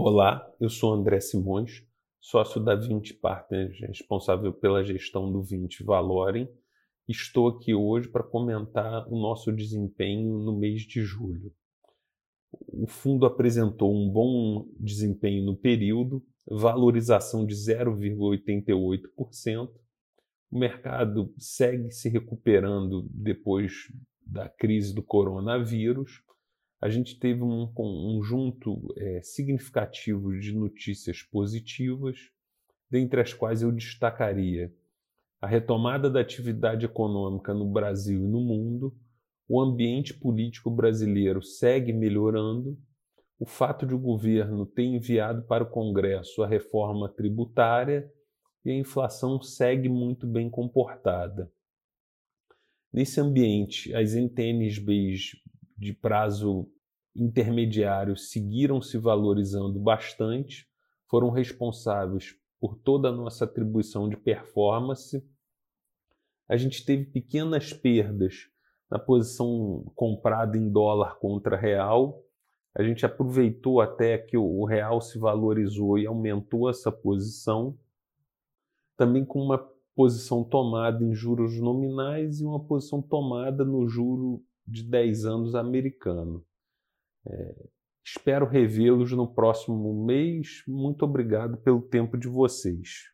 Olá, eu sou André Simões, sócio da 20 Partners, responsável pela gestão do 20 Valorem. Estou aqui hoje para comentar o nosso desempenho no mês de julho. O fundo apresentou um bom desempenho no período, valorização de 0,88%. O mercado segue se recuperando depois da crise do coronavírus a gente teve um conjunto é, significativo de notícias positivas, dentre as quais eu destacaria a retomada da atividade econômica no Brasil e no mundo, o ambiente político brasileiro segue melhorando, o fato de o governo ter enviado para o Congresso a reforma tributária e a inflação segue muito bem comportada. Nesse ambiente, as NTNBs de prazo intermediário seguiram se valorizando bastante, foram responsáveis por toda a nossa atribuição de performance. A gente teve pequenas perdas na posição comprada em dólar contra real. A gente aproveitou até que o real se valorizou e aumentou essa posição, também com uma posição tomada em juros nominais e uma posição tomada no juro de 10 anos americano. É, espero revê-los no próximo mês. Muito obrigado pelo tempo de vocês.